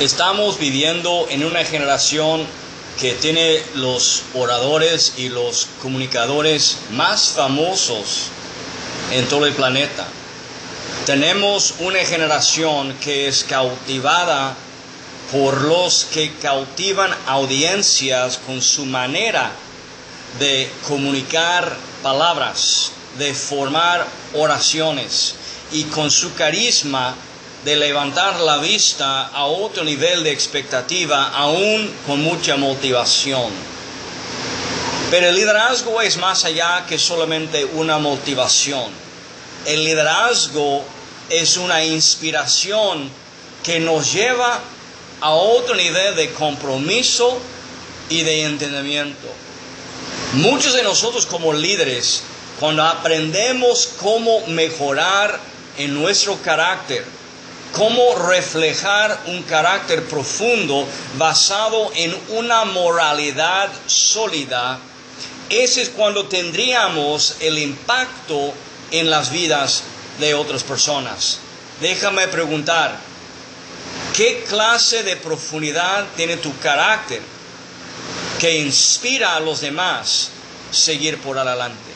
Estamos viviendo en una generación que tiene los oradores y los comunicadores más famosos en todo el planeta. Tenemos una generación que es cautivada por los que cautivan audiencias con su manera de comunicar palabras, de formar oraciones y con su carisma de levantar la vista a otro nivel de expectativa, aún con mucha motivación. Pero el liderazgo es más allá que solamente una motivación. El liderazgo es una inspiración que nos lleva a otro nivel de compromiso y de entendimiento. Muchos de nosotros como líderes, cuando aprendemos cómo mejorar en nuestro carácter, cómo reflejar un carácter profundo basado en una moralidad sólida, ese es cuando tendríamos el impacto en las vidas de otras personas. Déjame preguntar, ¿qué clase de profundidad tiene tu carácter que inspira a los demás seguir por adelante?